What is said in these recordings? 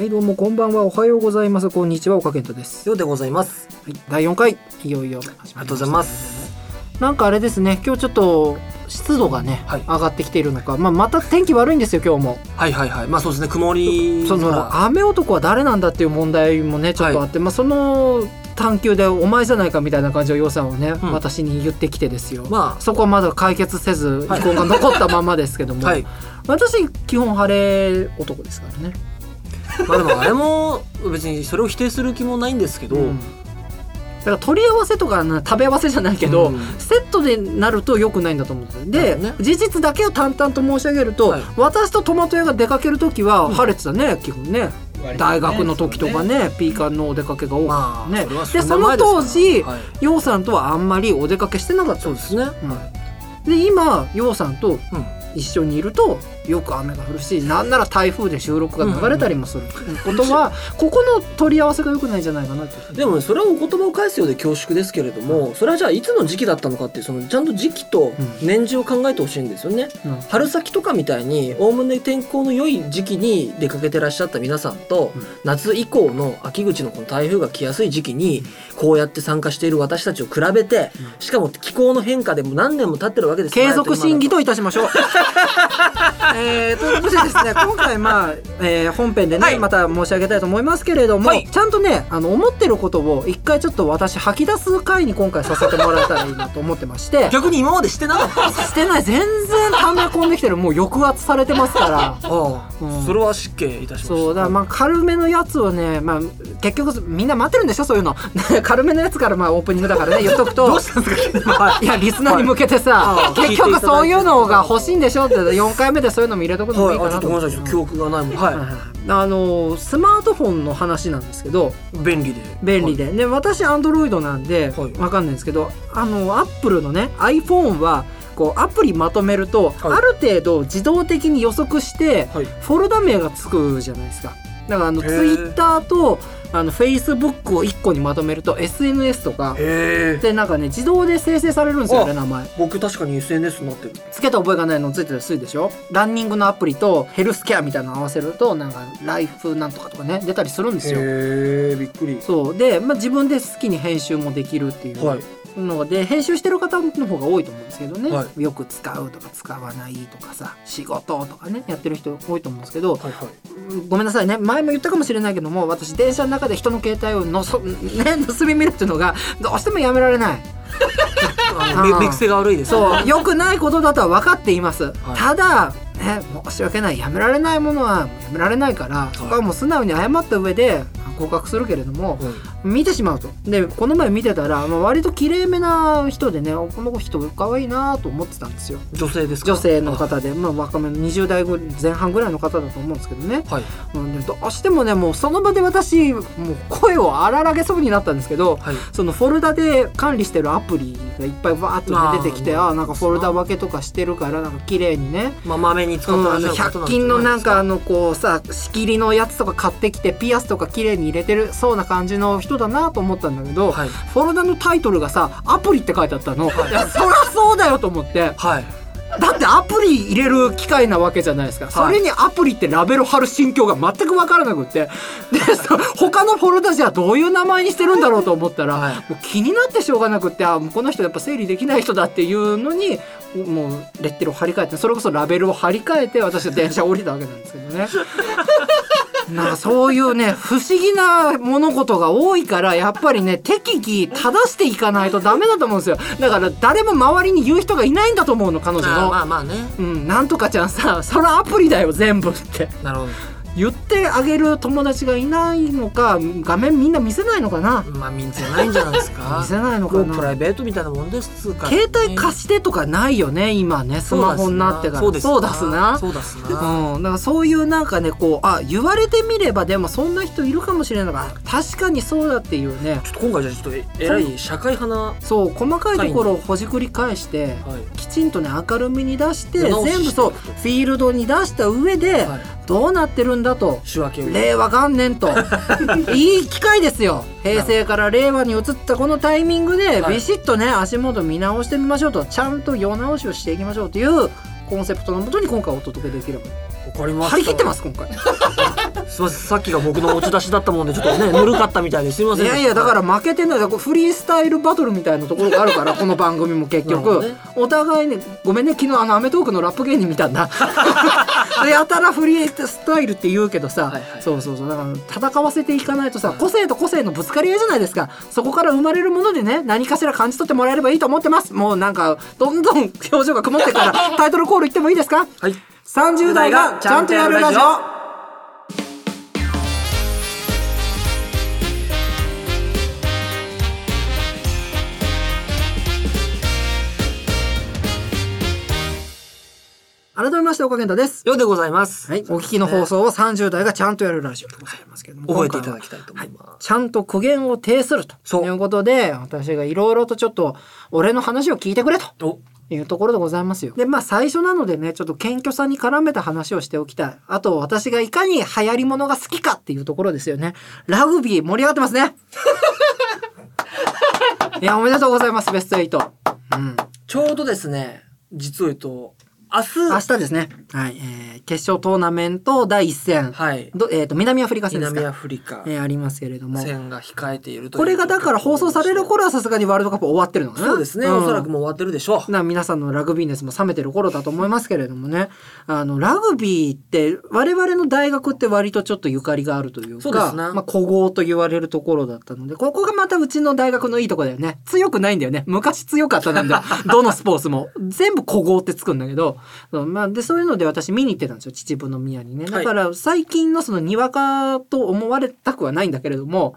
はいどうもこんばんは。おはようございます。こんにちは岡健太です、ようでございます。はい、第4回いよいよありがとうございます。なんかあれですね今日ちょっと湿度がね、はい。上がってきているのか、まあ、また天気悪いんですよ今日も。はいはいはい。まあそうですね、曇りその空雨男は誰なんだっていう問題もねちょっとあって、まあ、その探求でお前じゃないかみたいな感じの予算をね、ん。私に言ってきてですよ、まそこはまだ解決せずはい遺恨が残ったままですけども、はい。私基本晴れ男ですからね、まあでもあれも別にそれを否定する気もないんですけど、うん。だから取り合わせとかな食べ合わせじゃないけど、うん。セットでなると良くないんだと思うんですよ。で、ね。事実だけを淡々と申し上げると、はい。私とトマト屋が出かける時は晴れてたね、基本ね。大学の時とかねピーカンのお出かけが多かまあ、ったね、それはでその当時はい、ヨウさんとはあんまりお出かけしてなかったそうですね。うん。で今ヨウさんとうん。一緒にいるとよく雨が降るしなんなら台風で収録が流れたりもすることはここの取り合わせが良くないんじゃないかなとでもねそれはお言葉を返すようで恐縮ですけれども、それはじゃあいつの時期だったのかってそのちゃんと時期と年次を考えてほしいんですよね。うん。春先とかみたいにおおむね天候の良い時期に出かけてらっしゃった皆さんと、うん。夏以降の秋口のこの台風が来やすい時期にこうやって参加している私たちを比べて、うん。しかも気候の変化でも何年も経ってるわけです。継続審議とといたしましょう。えー、ということでですね 今回まあ、えー本編でね、はい。また申し上げたいと思いますけれども、はい。ちゃんとねあの思ってることを一回ちょっと私吐き出す回に今回させてもらえたらいいなと思ってまして 逆に今までしてなかった。してない。全然溜め込んできてる。もう抑圧されてますから。ああ、うん。それは失敬いたしました。そうだ。からまあ軽めのやつをね、まあ、結局みんな待ってるんでしょ？そういうの。軽めのやつからまあオープニングだからね言っとくと。どうしたんですか？いやリスナーに向けてさ、はい。結局そういうのが欲しいんでしょ？って4回目でそういうのも入れとくのもはい。いいかなと思ってなさい。記憶がないもん。はい、はい。はいあのスマートフォンの話なんですけど。便利で。便利で、で私アンドロイドなんではい。わかんないんですけどあのアップルのね iPhone はこうアプリまとめると、はい。ある程度自動的に予測してはい。フォルダ名がつくじゃないですか。だからあのへー。Twitter とあの Facebook を1個にまとめると SNS とか。でなんかね自動で生成されるんですよねあ名前。僕確かに SNS になってる。つけた覚えがないのついてたりするでしょ？ランニングのアプリとヘルスケアみたいなの合わせるとなんかライフなんとかとかね出たりするんですよ。へえびっくり。そう。で、まあ、自分で好きに編集もできるっていう。はいので、編集してる方の方が多いと思うんですけどね、はよく使うとか使わないとかさ仕事とかねやってる人多いと思うんですけど、はいはい。ごめんなさいね。前も言ったかもしれないけども私電車の中で人の携帯をのそ、ね、盗み見るっていうのがどうしてもやめられない。目癖が悪いですそう。良くないことだとは分かっています、い。ただね申し訳ない。やめられないものはやめられないから、そこはもう素直に謝った上で合格するけれども、はい見てしまうと。でこの前見てたら、まあ、割と綺麗めな人でねこの人可愛いなと思ってたんですよ。女性ですか？女性の方で、まあ、若めの20代ぐ前半ぐらいの方だと思うんですけどね。はい。なんでどうしてもねもうその場で私もう声を荒らげそうになったんですけどはい。そのフォルダで管理してるアプリがいっぱいわーっと、出てきてあ。あなんかフォルダ分けとかしてるからなんか綺麗にね。まあまめに使ってらっしゃる100均のなんかあのこうさ仕切りのやつとか買ってきてピアスとか綺麗に入れてるそうな感じの人だなと思ったんだけど、はい。フォルダのタイトルがさアプリって書いてあったの、い、やそりゃそうだよと思って。はい。だってアプリ入れる機械なわけじゃないですか、それにアプリってラベル貼る心境が全く分からなくって。でそ他のフォルダじゃどういう名前にしてるんだろうと思ったら、はい。もう気になってしょうがなくってあこの人やっぱ整理できない人だっていうのにもうレッテルを貼り替えてそれこそラベルを貼り替えて私は電車降りたわけなんですけどね。なんかそういうね不思議な物事が多いからやっぱりね適宜正していかないとダメだと思うんですよ。だから誰も周りに言う人がいないんだと思うの彼女の。まあまあね。うん、なんとかちゃんさそれアプリだよ全部って。なるほ言ってあげる友達がいないのか画面みんな見せないのかな？どまあ見せないんじゃないですか。見せないのかな？プライベートみたいなもんですつうか？携帯貸してとかないよね今ね。スマホになってから。そうですそうだすな。そうだすな。うん、だからそういうなんかねこうあ言われてみればでもそんな人いるかもしれないか。ら確かにそうだっていうね。ちょっと今回じゃあちょっとええらい社会派なそう細かいところをほじくり返してはい。きちんとね明るみに出して全部そうフィールドに出した上ではいどうなってるんだと仕分けを令和元年と。いい機会ですよ。平成から令和に移ったこのタイミングではい。ビシッとね足元見直してみましょうと。ちゃんと世直しをしていきましょうというコンセプトのもとに今回お届けできればかりました。張り切ってます今回。すいません。さっきが僕の持ち出しだったもんでちょっとね ぬるかったみたいですいません。いやいやだから負けてないだからフリースタイルバトルみたいなところがあるから この番組も結局、ね。お互いねごめんね。昨日あの『アメトーーク』のラップ芸人見たんだ。でやたらフリースタイルって言うけどさ、はいはい。そうそうそう。だから戦わせていかないとさ個性と個性のぶつかり合いじゃないですか。そこから生まれるものでね何かしら感じ取ってもらえればいいと思ってます。もうなんかどんどん表情が曇ってからタイトルコールいってもいいですか？はい30代がちゃんとやるラジオ。改めまして岡健太です。ようでございます。はい、お聞きの放送を30代がちゃんとやるラジオでございますけども覚えていただきたいと思います、ちゃんと苦言を呈するとそう。いうことで私がいろいろとちょっと俺の話を聞いてくれと。おいうところでございますよ。でまあ最初なのでねちょっと謙虚さに絡めた話をしておきたい。あと私がいかに流行り物が好きかっていうところですよね。ラグビー盛り上がってますね。いやおめでとうございますベスト8。うん。ちょうどですね実を言うと明日。明日ですね。はい、えー、決勝トーナメント第一戦。はい。どえっ、と南アフリカ戦ですか？南アフリカ。えーありますけれども。戦が控えているとこれがだから放送される頃はさすがにワールドカップ終わってるのかな。そうですね、ん。おそらくもう終わってるでしょう。な皆さんのラグビー熱も冷めてる頃だと思いますけれどもね。あのラグビーって我々の大学って割とちょっとゆかりがあるというかそうですねまあ、古豪と言われるところだったのでここがまたうちの大学のいいとこだよね。強くないんだよね。昔強かったなんだよ。どのスポーツも。全部古豪ってつくんだけど、そうまあ、でそういうので私見に行ってたんですよ。秩父宮にね。だから最近のそのにわかと思われたくはないんだけれども。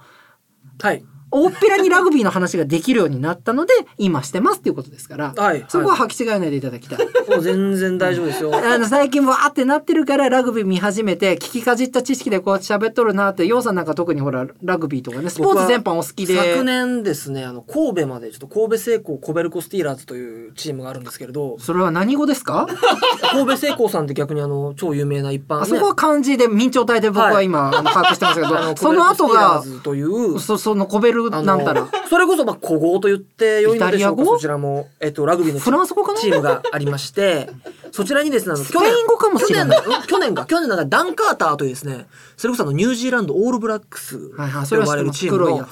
はい大っぴらにラグビーの話ができるようになったので今してますっていうことですから、はい。そこは履き違えないでいただきたい。もう全然大丈夫ですよ。あの最近わーってなってるからラグビー見始めて聞きかじった知識でこうやって喋っとるなってようさんなんか特にほらラグビーとかねスポーツ全般お好きで。昨年ですねあの神戸までちょっと神戸製鋼コベルコスティーラーズというチームがあるんですけれど。それは何語ですか？神戸製鋼さんって逆にあの超有名な一般、ね、あそこは漢字で明朝体で僕は今、あの把握してますけど その後がという。そそのコベルあのなんたら。それこそまあ古豪と言って良いのでしょうかそちらも、えっと、ラグビーのチフランス語かな？チームがありまして そちらにですねあのスペイン語かもしれない。去年の去年か。去年なんかダン・カーターというですねそれこそあのニュージーランドオールブラックスと呼ばれるチームの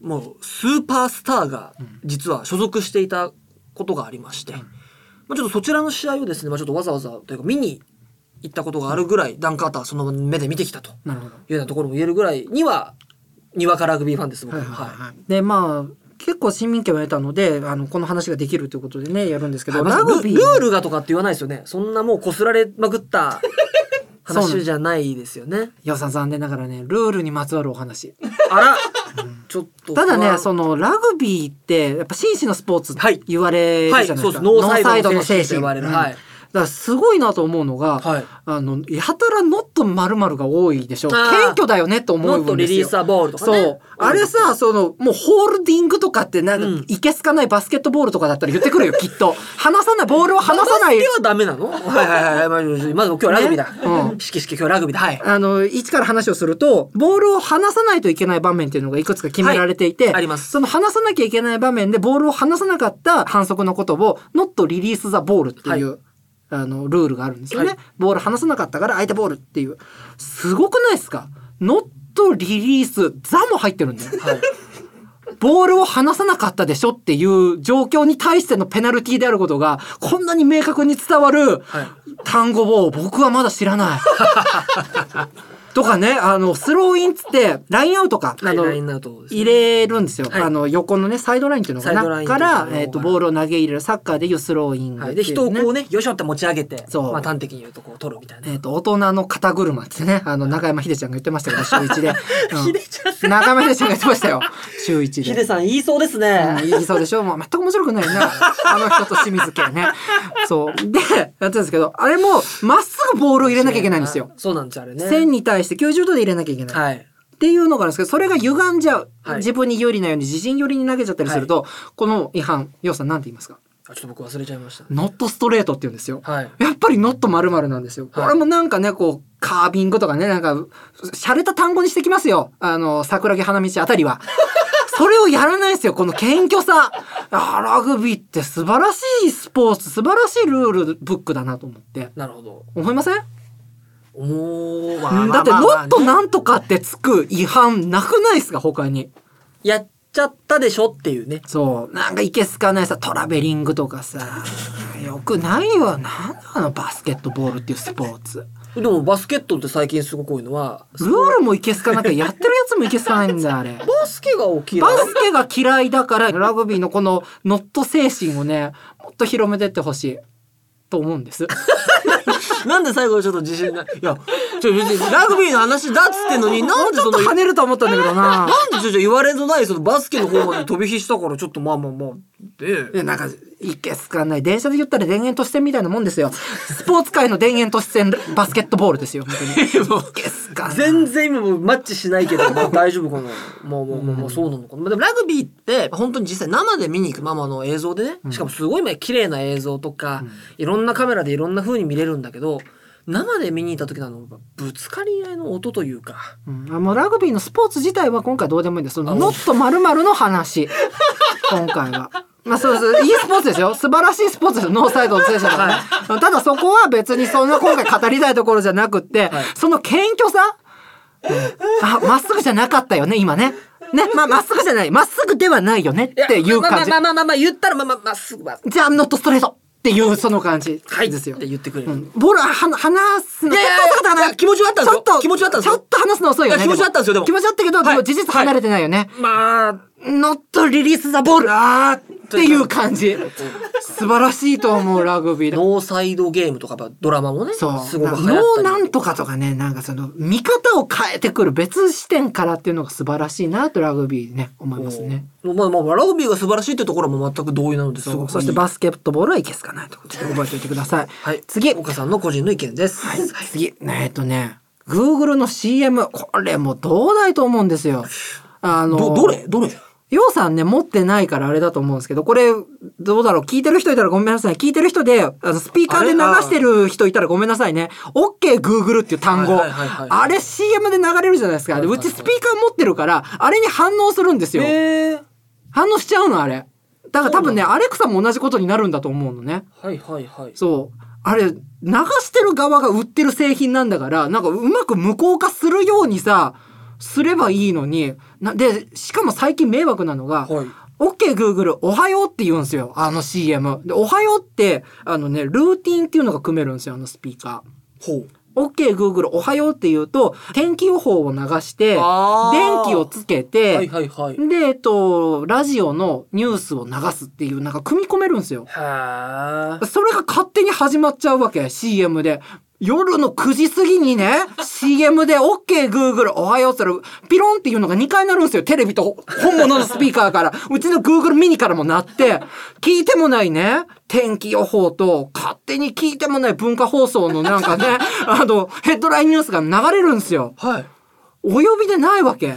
もうスーパースターが実は所属していたことがありまして、まあ、ちょっとそちらの試合をですね、まあ、ちょっとわざわざというか見に行ったことがあるぐらい、ダン・カーターはその目で見てきたというようなところも言えるぐらいにはにわかラグビーファンです僕。ははいはい。はい。でまあ結構市民権を得たのであのこの話ができるということでねやるんですけど、ラグビー。ルルールがとかって言わないですよね。そんなもうこすられまくった 話じゃないですよね。よさん残念ながらねルールにまつわるお話。あら。ちょっとただねそのラグビーってやっぱ紳士のスポーツ言われるじゃないですか、はいそうです。ノーサイドの精神と言われる。うんはいだすごいなと思うのが、はい。あのやたらノットまるが多いでしょ。謙虚だよねと思ノットうんですよ。リリーサーボールとかね。そう。あれさ、その、もうホールディングとかってなんか、うん。いけすかないバスケットボールとかだったら言ってくるよ、きっと。離さない、ボールを離さない。バスケ。はダメなの？はいはいはい。まず今日はラグビーだ、ねうん。式式今日はラグビーだ。はい。あの、一から話をすると、ボールを離さないといけない場面っていうのがいくつか決められていて、はい。あります。その離さなきゃいけない場面でボールを離さなかった反則のことを、not release the ball っていう、あの、ルールがあるんですよね。はいボール離さなかったから相手ボールっていう。すごくないですか ?not release the も入ってるんだよ。はいボールを離さなかったでしょっていう状況に対してのペナルティーであることがこんなに明確に伝わるはい単語を僕はまだ知らない。とかね、あの、スローインっつって、ラインアウトか、あの、ラインアウトですね入れるんですよ。はいあの、横のね、サイドラインっていうのかな？から、えっ、と、ボールを投げ入れる、サッカーでいうスローイングはい、で人をこうねよいしょって持ち上げてそうまあ端的に言うとこう取るみたいな、えっ、と、大人の肩車ってね、あの、中山秀ちゃんが言ってましたけど、週一で。うん ちゃん中山秀ちゃんが言ってましたよ。週一で。ヒデさん言いそうですうんね、言いそうでしょ？もう全く面白くないよね。あの人と清水家ね。そう。で、やってるんですけど、あれも、まっすぐボールを入れなきゃいけないんですよ。そうなんですよあれね線に対して90度で入れなきゃいけない。はいっていうのがあるんですけど、それが歪んじゃう。はい自分に有利なように自陣寄りに投げちゃったりすると、この違反、要さんなんて言いますか？あちょっと僕忘れちゃいましたノットストレートって言うんですよ。はいやっぱりノット〇〇なんですよ。はいこれもなんかね、こう、カービングとかね、なんか、洒落た単語にしてきますよ。あの、桜木花道あたりは。それをやらないですよ、この謙虚さ。あラグビーって素晴らしいスポーツ、素晴らしいルールブックだなと思って。なるほど思いません？おー、まうんだって、ノットねなんとかってつく違反なくないですか他に。やっちゃったでしょっていうね。そう。なんかいけすかないさ、トラベリングとかさ。よくないよ。なんだあのバスケットボールっていうスポーツ。でもバスケットって最近すごく多いのは、ルールもいけすかなきゃやってるやつもいけすかないんだよ、あれ。バスケがバスケが嫌いだから、ラグビーのこのノット精神をね、もっと広めてってほしい。と思うんです。なんで最後ちょっと自信ない。いや、ちょ、別にラグビーの話だっつってんのに、なんでちょっとその、跳ねると思ったんだけどな。なんでちょっと言われのないそのバスケの方まで飛び火したからちょっとまあまあまあ。で、なんか、いけすかない。電車で言ったら田園都市線みたいなもんですよ。スポーツ界の田園都市線バスケットボールですよ、本当に。もういけすかない。全然今もうマッチしないけど、まあ大丈夫かな。まあまあまあまあそうなのかな。まあでもラグビーって本当に実際生で見に行くママの映像でね、しかもすごい綺麗な映像とか、いろんなカメラでいろんな風に見れるんだけど、生で見に行った時のぶつかり合いの音というか、うん、あもうラグビーのスポーツ自体は今回どうでもいいんです。そのノットの話。今回は。まあそうそう、いいスポーツですよ。素晴らしいスポーツですよ。ノーサイドの選手だからね。ただそこは別にそんな今回語りたいところじゃなくって、はいその謙虚さ、うんあ、まっすぐじゃなかったよね、今ね。ね、まあまっすぐじゃない。まっすぐではないよねっていう感じまあ。まあまあまあまあ言ったらまあまあまっすぐは、じゃあ、ノットストレートっていうその感じはいですよって。言ってくれる。うんボールはは離すのいやいや気持ちはあったんですよちょっと気持ちはあったんですよちょっと離すの遅いよね気持ちはあったんですよでも気持ちはあったけど、はいでも事実離れてないよね、まあ、ノットリリースザボールあーっていう感じ。素晴らしいと思うラグビー。でノーサイドゲームとかドラマもね、そう。すごく流ノーなんとかとかねなんかその見方を変えてくる別視点からっていうのが素晴らしいなとラグビーね思いますね。まあまあラグビーが素晴らしいってところも全く同意なので。すごくそしてバスケットボールはいけすかないと覚えておいてください、はい。次。岡さんの個人の意見です。はい、次。えっとね、Google の CM、これもうどうだいと思うんですよ。あの、どどれ？どれ？ようさんね、持ってないからあれだと思うんですけど、これ、どうだろう？聞いてる人いたらごめんなさい。聞いてる人で、あの、スピーカーで流してる人いたらごめんなさいね。OK Google っていう単語。あれ CM で流れるじゃないですか。うちスピーカー持ってるから、あれに反応するんですよ。反応しちゃうの、あれ。だから多分ね、アレクサも同じことになるんだと思うのね。はいはいはい。そう。あれ、流してる側が売ってる製品なんだから、なんかうまく無効化するようにさ、すればいいのに。なで、しかも最近迷惑なのが、はい。OK Google おはようって言うんですよ。あの CM。で、おはようって、あのね、ルーティンっていうのが組めるんですよ、あのスピーカほう。ー。OK Google おはようって言うと、天気予報を流して、電気をつけて、はいはいはい。で、えっと、ラジオのニュースを流すっていう、なんか組み込めるんですよ。それが勝手に始まっちゃうわけ CM で。夜の9時過ぎにね、CM で OK Google おはようって言ったら、ピロンっていうのが2回なるんですよ。テレビと本物のスピーカーから。うちの Google ミニからもなって、聞いてもないね、天気予報と、勝手に聞いてもない文化放送のなんかね、あの、ヘッドラインニュースが流れるんですよ。はい。お呼びでないわけ。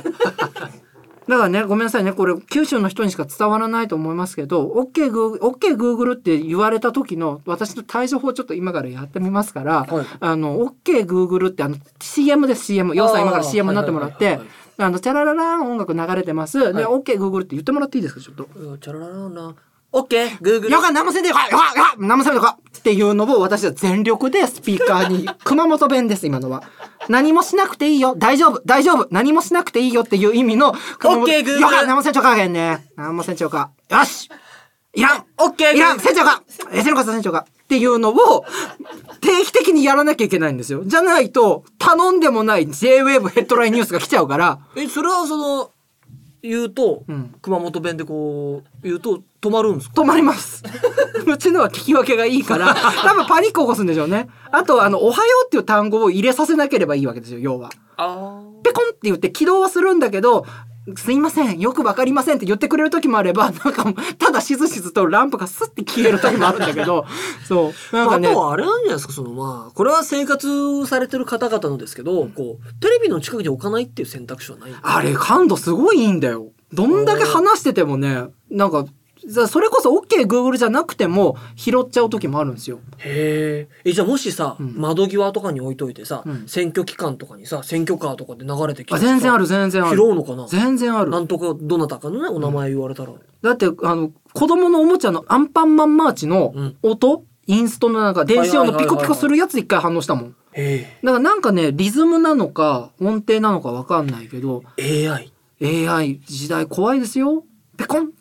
だからね、ごめんなさいね。これ、九州の人にしか伝わらないと思いますけど、OK Google, OK Google って言われた時の私の対処法ちょっと今からやってみますから、はいあの、OK Google ってあの、CM です、CM。要さん今から CM になってもらってあの、チャラララーン音楽流れてます。で、はい OK Google って言ってもらっていいですか、ちょっと。うんチャララララ。オッケー、グーグル。よか、何もせんでよか、よか、よか、何もせんでよかっていうのを私は全力でスピーカーに、熊本弁です、今のは。何もしなくていいよ、大丈夫、大丈夫、何もしなくていいよっていう意味の、熊本。OK Google よか、何もせんちゃうかへんね。何もせんちゃうか。よし。いらん。オッケーいらん。船長か。え、船長か船長か。っていうのを定期的にやらなきゃいけないんですよ。じゃないと、頼んでもない J-Wave ヘッドラインニュースが来ちゃうから、え、それはその、言うと、ん。熊本弁でこう、言うと止まるんですか？止まります。うちのは聞き分けがいいから、多分パニック起こすんでしょうね。あと、あの、おはようっていう単語を入れさせなければいいわけですよ、要は。あペコンって言って起動はするんだけど、すいません、よくわかりませんって言ってくれる時もあれば、なんかただしずしずとランプがスッて消える時もあるんだけど、そう。なんかねあと、はあれなんじゃないですか、そのまあ、これは生活されてる方々のですけど、こう、テレビの近くに置かないっていう選択肢はないあれ、感度すごいいいんだよ。どんだけ話しててもね、なんか、ざそれこそ OK Google じゃなくても拾っちゃう時もあるんですよ。へえ。え、じゃあもしさ、ん窓際とかに置いといてさ、うん選挙期間とかにさ、選挙カーとかで流れてきて全然ある、全然あ拾る。うのかな？全然あるな。んとか、どなたかのね、お名前言われたら。だって、あの、子供のおもちゃのアンパンマンマーチのうん音、インストのなんか電子音のピコピコするやつ一回反応したもん。えだからなんかねリズムなのか音程なのかわかんないけどえ AI AI 時代怖いですよペコン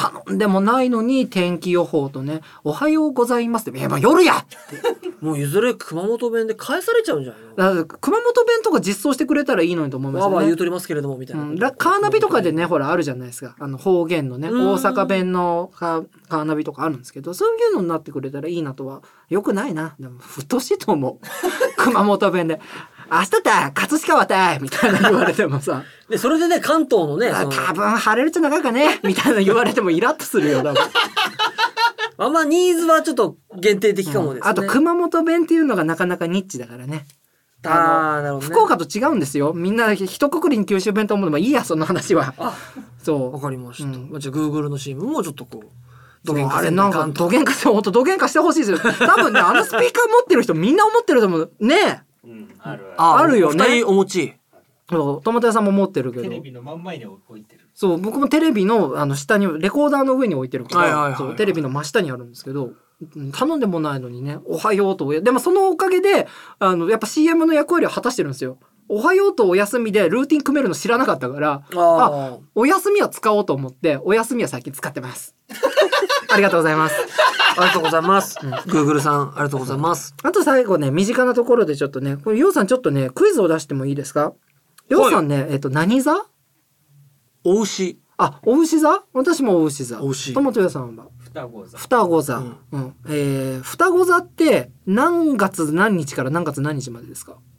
頼んでもないのに天気予報とね「おはようございます」って「いやもう夜や!」もういずれ熊本弁で返されちゃうんじゃないの？熊本弁とか実装してくれたらいいのにと思いますよね。わーわー言う。とりますけれどもみたいうな、ん、ラカーナビとかでねほらあるじゃないですか。あの方言のねうん。大阪弁のカカーナビとかあるんですけどそういうのになってくれたらいいなとはよくないな。でもふとしいと思う。熊本弁で「明日だ葛飾はたい」みたいな言われてもさ。でそれでね関東のね多分晴れると長いかねみたいな言われてもイラッとするよ多分。あんまニーズはちょっと限定的かもですね、あと熊本弁っていうのがなかなかニッチだからね。あーなるほど、ね、福岡と違うんですよ。みんな一括りに九州弁と思うのもいいやその話は。あそう。わかりました、うん。まあじゃあ Google の CM もちょっとこうどげんかあれなんかせどげんかして本当どげんかしてほしいですよ。多分ねあのスピーカー持ってる人みんな思ってると思う。ねうん、あるある。よね二人お持ちそうトマト屋さんも持ってるけどテレビの真ん前に置いてる。そう僕もテレビのあの下にレコーダーの上に置いてるから、はいはいはいそうテレビの真下にあるんですけどうん頼んでもないのにね「おはよう」とおでもそのおかげであのやっぱ CM の役割を果たしてるんですよ。おはようとお休みでルーティン組めるの知らなかったからあお休みは使おうと思ってお休みは最近使ってます。ありがとうございます。ありがとうございます、Google さんありがとうございます。あと最後ね、身近なところでちょっとね、これ、ようさんちょっとね、クイズを出してもいいですか？ようさんね、えっと、何座？お牛。あ、お牛座？私もお牛座。お牛。友と屋さんは？双子座。双子座。ううん。ん。えー、双子座って何月何日から何月何日までですか？え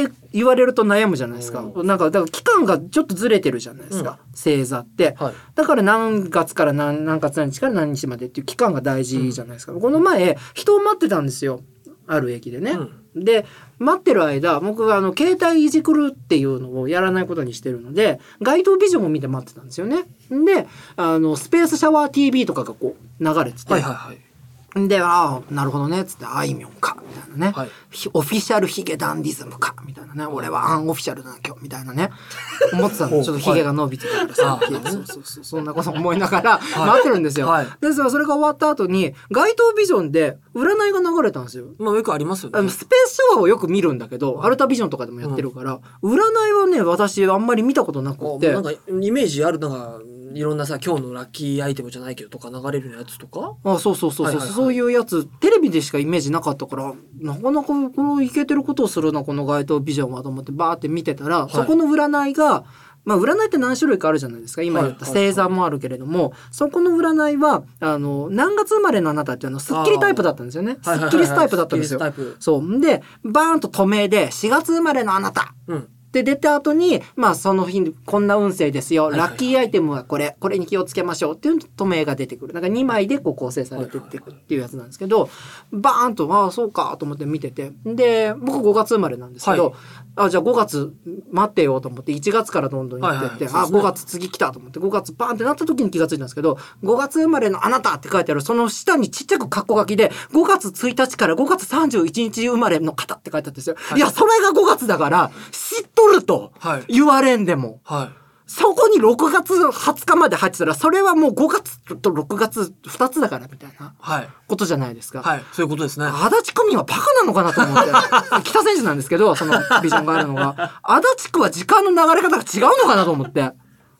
って言われると悩むじゃないですか。うなんか、だから期間がちょっとずれてるじゃないですか。星座って。はいだから何月から何何月何日から何日までっていう期間が大事じゃないですか。この前、人を待ってたんですよ。ある駅でね。で、待ってる間、僕はあの、携帯いじくるっていうのをやらないことにしてるので、街頭ビジョンを見て待ってたんですよね。で、あの、スペースシャワー TV とかがこう、流れてて。はいはいはいで、ああ、なるほどね、つって、あいみょんか、みたいなね。はいひオフィシャルヒゲダンディズムか、みたいなね。俺はアンオフィシャルだな、今日、みたいなね。思ってたの。ちょっとヒゲが伸びてたからさ。はいそうそうそう。そんなこと思いながら 待ってるんですよ。はいで、それが終わった後に、街頭ビジョンで占いが流れたんですよ。まあよくありますよねスペースシャワーをよく見るんだけど、アルタビジョンとかでもやってるから、占いはね、私あんまり見たことなくてあなん。かイメージあるなんかいろんなさ今日のラッキーアイテムじゃないけどとか流れるやつとか？あそうそうそうそう、はいはいはい。そういうやつテレビでしかイメージなかったからなかなかこのいけてることをするなこの街頭ビジョンはと思ってバーって見てたら、い。そこの占いがまあ占いって何種類かあるじゃないですか今言ったはいはい星座もあるけれども、そこの占いはあの何月生まれのあなたっていうのはスッキリタイプだったんですよね。スはいはいはいッキリスタイプだったんですよ。スッキリスタイプ。そう。でバーンと止めで4月生まれのあなた。うんで出た後にまあその日にこんな運勢ですよ、いはいはい。ラッキーアイテムはこれこれに気をつけましょう。っていう止めが出てくる。なんか2枚でこう構成されてっていくっていうやつなんですけどバーンとああそうかと思って見てて。で僕5月生まれなんですけど、はい。あじゃあ5月待ってよと思って1月からどんどん行ってって、あはいはい。ね。5月次来たと思って5月バーンってなった時に気がついたんですけど5月生まれのあなたって書いてあるその下にちっちゃくカッコ書きで5月1日から5月31日生まれの方って書いてあったんですよ。い、やそれが5月だから知っとるとはい言われんでも。はいそこに6月20日まで入ってたら、それはもう5月と6月2つだからみたいなはいことじゃないですか。はいそういうことですね足立区民はバカなのかなと思って。北選手なんですけど、そのビジョンがあるのが。足立区は時間の流れ方が違うのかなと思って。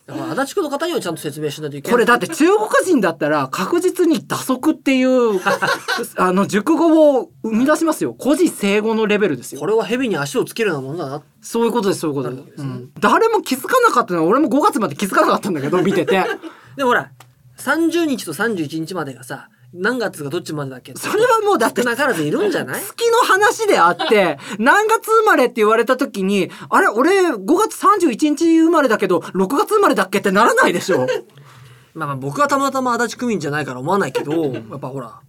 だから足立区の方にはちゃんと説明しないといけないこれだって中国人だったら確実に打足っていう、あの、熟語を生み出しますよ。古事成語のレベルですよこ。れは蛇に足をつけるようなものだなそういうことです、そういうことです。うん誰も気づかなかったのは、俺も5月まで気づかなかったんだけど、見てて。でもほら30日と31日までがさ何月がどっちまでだっけ？それはもうだって少なからずいるんじゃない？月の話であって、何月生まれって言われた時に、あれ、俺5月31日生まれだけど、6月生まれだっけってならないでしょ。まあまあ僕はたまたま足立区民じゃないから思わないけど やっぱほら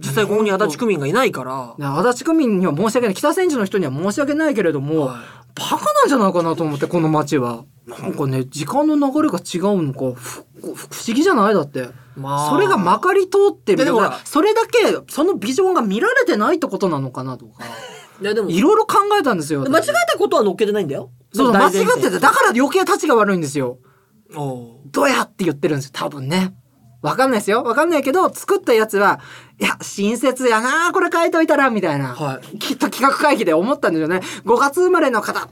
実際ここに足立区民がいないからね足立区民には申し訳ない。北千住の人には申し訳ないけれども、はいバカなんじゃないかなと思って、この街は。なんかね、時間の流れが違うのか、ふ不思議じゃない？だって。まあそれがまかり通ってるからそれだけ、そのビジョンが見られてないってことなのかなとか。いやでもいろいろ考えたんですよ。間違えたことは乗っけてないんだよそう、間違っててて、だから余計立ちが悪いんですよ。どうやって言ってるんですよ、多分ね。わかんないですよ。わかんないけど、作ったやつは、いや、親切やなこれ書いといたら、みたいな。はいきっと企画会議で思ったんですよね。5月生まれの方。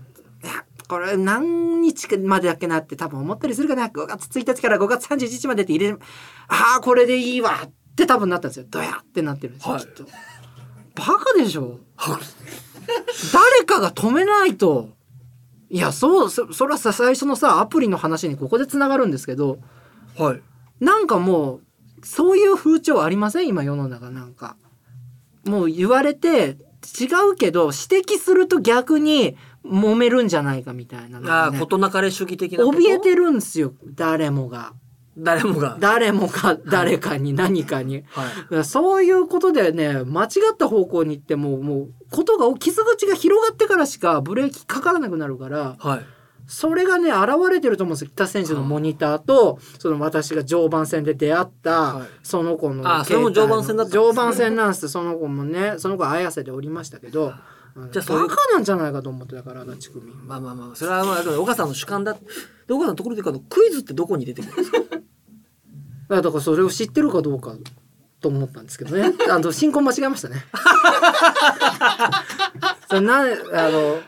これ何日までだっけなって多分思ったりするかな。5月1日から5月31日までって入れる。ああ、これでいいわって多分なったんですよ。どやってなってるんですよ、はいきっと。バカでしょ？誰かが止めないと。いや、そう、そそれはさ、最初のさ、アプリの話にここで繋がるんですけど、はいなんかもう、そういう風潮ありません？今世の中なんか。もう言われて、違うけど、指摘すると逆に揉めるんじゃないかみたいなね、ああ事なかれ主義的な怯えてるんですよ、誰もが。誰もが。誰もが誰かに何かに。はい。そういうことでね、間違った方向に行っても、もう、ことが、傷口が広がってからしかブレーキかからなくなるから、はいそれがね、現れてると思うんですよ。北選手のモニターと、その私が常磐戦で出会ったはい、その子のあそれも常磐戦だった常磐戦なんです。その子もね、その子は綾瀬でおりましたけど、じゃあそういうバカなんじゃないかと思ってたから、足立組。まあまあまあそれはまあ岡さんの主観だで岡さんのところで言うとクイズってどこに出てくるんですか？だからそれを知ってるかどうかと思ったんですけどね。あの、進行間違えましたね。それな、あの、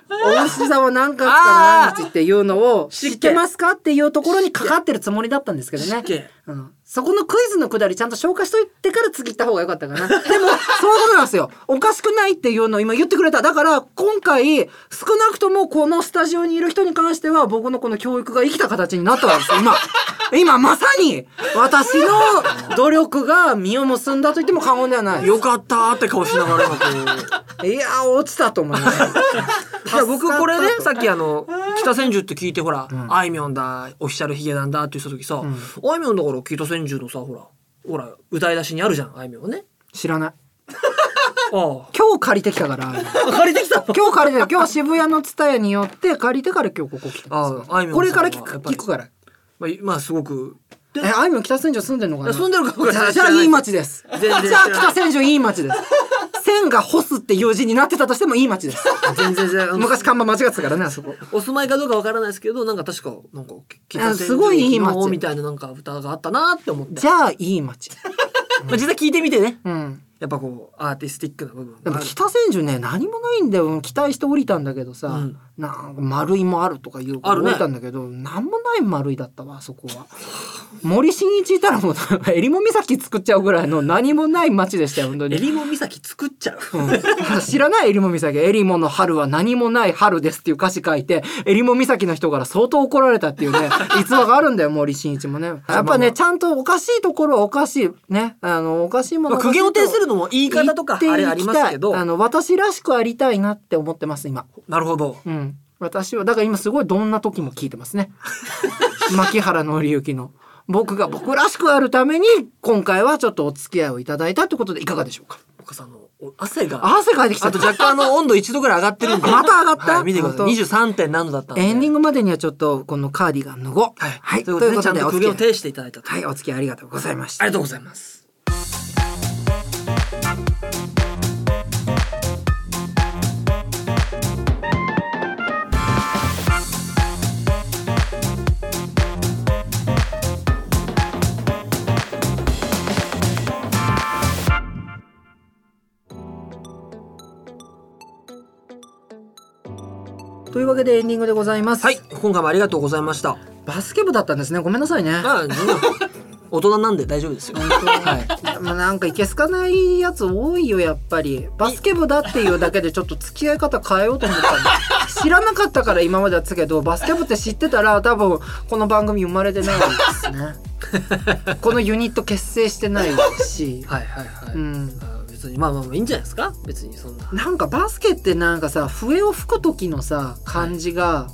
お牛座は何月から何日っていうのを知ってますかっていうところにかかってるつもりだったんですけどね。けうん、そこのクイズのくだりちゃんと消化しといてから次行った方がよかったかな。でも、そういうことなんですよ。おかしくないっていうのを今言ってくれた。だから、今回、少なくともこのスタジオにいる人に関しては、僕のこの教育が生きた形になったわけですよ、今。今まさに、私の努力が実を結んだと言っても過言ではない。よかったーって顔しながらいや、落ちたと思います。いや僕これねさっきあの、の北千住って聞いてほら、ん。あいみょんだオフィシャルヒゲダンだって言った時さ、あいみょんだから北千住のさほらほら歌い出しにあるじゃんあいみょんはね。知らない。あ今日借りてきたから。あ 借りてきたの？今日借りて今日渋谷の蔦屋によって借りてから今日ここ来たんですよ。ああいみょんこれから聞く聞くから。まあい、まあすごく。でえ、あいみょん北千住住んでんのかな？住んでるかどうかじゃあじゃあいい町です。全然知じゃあ北千住いい町です。線が干すっていう字になってたとしてもいい町です。全然全然 昔看板間違ってたからね、あそこ。お住まいかどうかわからないですけどなんか確かなんかすごいいい街のみたいななんか歌があったなって思ってじゃあいい町。まあ、実際聞いてみてねうん。やっぱこうアーティスティックな部分でも北千住ね、何もないんだよ。期待して降りたんだけどさ、うんなんか丸いもあるとか言うからあるね降りたんだけど、なんもない丸いだったわ、あそこは。森進一いたらもう、襟裳岬作っちゃうぐらいの何もない町でしたよ、本当に。襟裳岬作っちゃう？うん 知らない襟裳岬。襟裳の春は何もない春ですっていう歌詞書いて、襟裳岬の人から相当怒られたっていうね、逸話があるんだよ、森進一もね。やっぱね、ちゃんとおかしいところはおかしい。ね。あの、おかしいものまあ、苦言を呈するのも言い方とかあれありますけどあの、私らしくありたいなって思ってます、今。なるほどうん。私は、だから今すごいどんな時も聞いてますね。牧原紀之の。僕が僕らしくあるために、今回はちょっとお付き合いをいただいたってことでいかがでしょうか？岡さんのお汗が汗かいてきた。あと若干あの温度1度ぐらい上がってるんでまた上がった？はい、見てください本 23. 点何度だったんでエンディングまでにはちょっとこのカーディガン脱ごう。はい、はい。ということで,、ね、ちゃんと苦言を呈していただいたと、はい、お付き合いありがとうございました。ありがとうございますというわけでエンディングでございます。はい。今回もありがとうございました。バスケ部だったんですね。ごめんなさいね。まあ 大人なんで大丈夫ですよ。はい。まあなんかいけすかないやつ多いよやっぱり。バスケ部だっていうだけでちょっと付き合い方変えようと思ったんだ知らなかったから今までやってたけどバスケ部って知ってたら多分この番組生まれてないですね。このユニット結成してないし、はいはいはい、うん、あ別にまあまあまあいいんじゃないですか？別にそんな。なんかバスケってなんかさ笛を吹く時のさ感じが、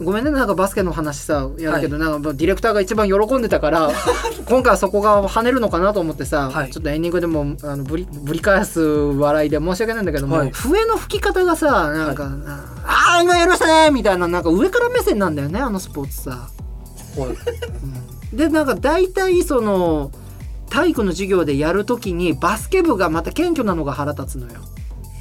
ごめんねなんかバスケの話さやるけど、なんかディレクターが一番喜んでたから 今回はそこが跳ねるのかなと思ってさ、はい。ちょっとエンディングでもあのぶりぶり返す笑いで申し訳ないんだけども、はい。笛の吹き方がさなんか、ああ今やりましたねみたいななんか上から目線なんだよねあのスポーツさ。はい。でなんか大体その体育の授業でやるときにバスケ部がまた謙虚なのが腹立つのよ。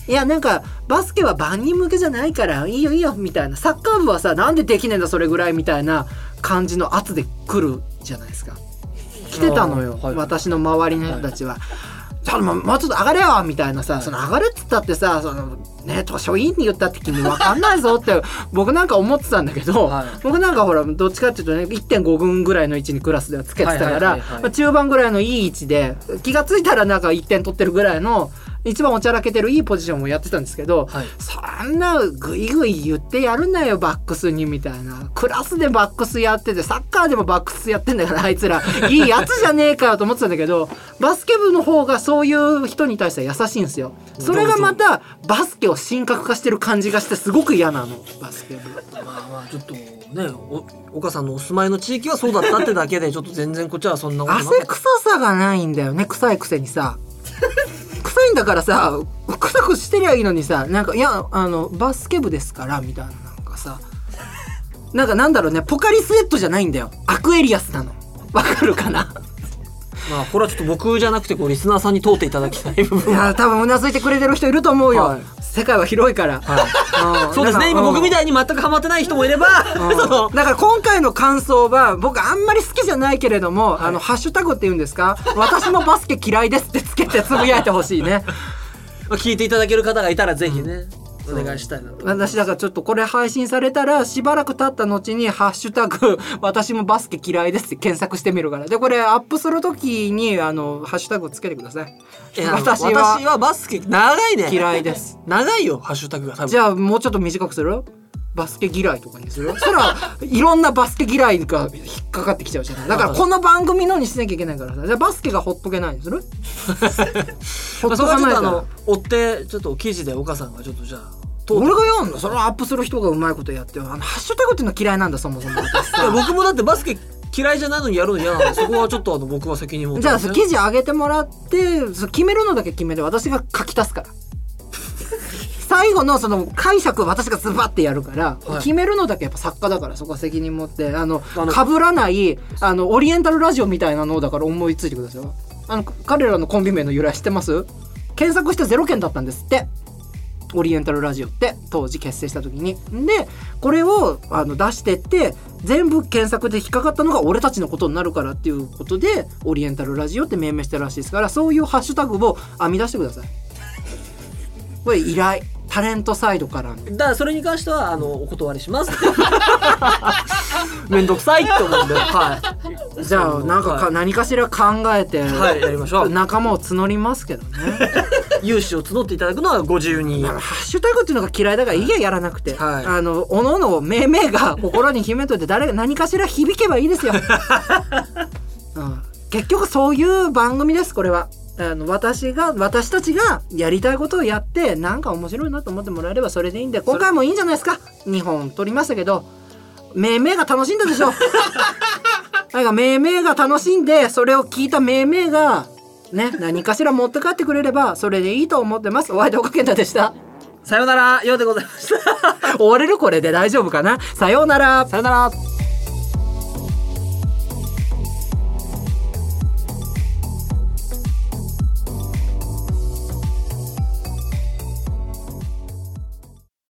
いやなんかバスケは万人向けじゃないからいいよいいよみたいなサッカー部はさなんでできねえんだそれぐらいみたいな感じの圧で来るじゃないですか。来てたのよ、はい私の周りの人たちは。ちょっともうもうちょっと上がれよみたいなさ、その上がれっつったってさそのね図書委員に言ったって君分かんないぞって 僕なんか思ってたんだけど、はい。僕なんかほらどっちかっていうとね1.5軍ぐらいの位置にクラスではつけてたから中盤ぐらいのいい位置で気がついたらなんか1点取ってるぐらいの一番おちゃらけてるいいポジションをやってたんですけど、はい。そんなグイグイ言ってやるなよバックスにみたいな。クラスでバックスやっててサッカーでもバックスやってんだから あいつら。いいやつじゃねえかよと思ってたんだけどバスケ部の方がそういう人に対しては優しいんですよ。それがまたバスケを神格化してる感じがしてすごく嫌なの。バスケ部。まあまあちょっとねお岡さんのお住まいの地域はそうだったってだけでちょっと全然こっちはそんなことな汗臭さがないんだよね臭いくせにさ 臭いんだからさ臭くしてりゃいいのにさなんかいやあのバスケ部ですからみたいななんかさ。なんかなんだろうねポカリスエットじゃないんだよ。アクエリアスなの。わかるかな？まあこれはちょっと僕じゃなくてこうリスナーさんに通っていただきたい部い分。はや多分うなずいてくれてる人いると思うよ、はい世界は広いから、ん。そうですね。今僕みいたいに全くハマってない人もいれば だから今回の感想は僕あんまり好きじゃないけれども、あのハッシュタグって言うんですか？私もバスケ嫌いですってつけてつぶやいてほしいね。まあ聞いていただける方がいたらぜひねお願いしたいなと。私だからちょっとこれ配信されたらしばらく経った後に「ハッシュタグ 私もバスケ嫌いです」って検索してみるから。でこれアップする時にあのハッシュタグをつけてください。私はバスケ長いね。嫌いです。長いよハッシュタグが多分。じゃあもうちょっと短くする？バスケ嫌いとかにする？そらいろんなバスケ嫌いが引っかかってきちゃうじゃない。だからこの番組のにしなきゃいけないからさ。じゃあバスケがほっとけないにするほまあっとかないからそれはちょっとあの追ってちょっと記事で岡さんがちょっとじゃあ俺がやんのそれはアップする人がうまいことやってよあのハッシュタグっていうの嫌いなんだそもそも。僕もだってバスケ嫌いじゃないのにやるの嫌なんでそこはちょっとあの僕は責任を持ってじゃあ記事上げてもらってそ決めるのだけ決めて私が書き足すから。最後のその解釈は私がズバッてやるから、はい。決めるのだけやっぱ作家だからそこは責任持って。あのあの被らないあのオリエンタルラジオみたいなのだから思いついてください。あの彼らのコンビ名の由来知ってます？検索してゼロ件だったんですってオリエンタルラジオって当時結成した時に。でこれをあの出してって全部検索で引っかかったのが俺たちのことになるからっていうことでオリエンタルラジオって命名してるらしいですからそういうハッシュタグを編み出してください。これ依頼。タレントサイドからの。だからそれに関してはあのお断りします。めんどくさいって思うんで。はい。じゃあなんかか、はい。何かしら考えて、はいやりましょう仲間を募りますけどね。融資を募っていただくのはご自由に。ハッシュタグっていうのが嫌いだからいいややらなくて、はい。あのおのおの命名が心に秘めといて誰が何かしら響けばいいですよ、うん、結局そういう番組ですこれはあの私が私たちがやりたいことをやってなんか面白いなと思ってもらえればそれでいいんで今回もいいんじゃないですか？2本撮りましたけど命名が楽しんだでしょ？なんか命名が楽しんでそれを聞いた命名がね何かしら持って帰ってくれればそれでいいと思ってます。お相手岡健太でした。さよならようでございました。終われるこれで大丈夫かな？さようなら。さよなら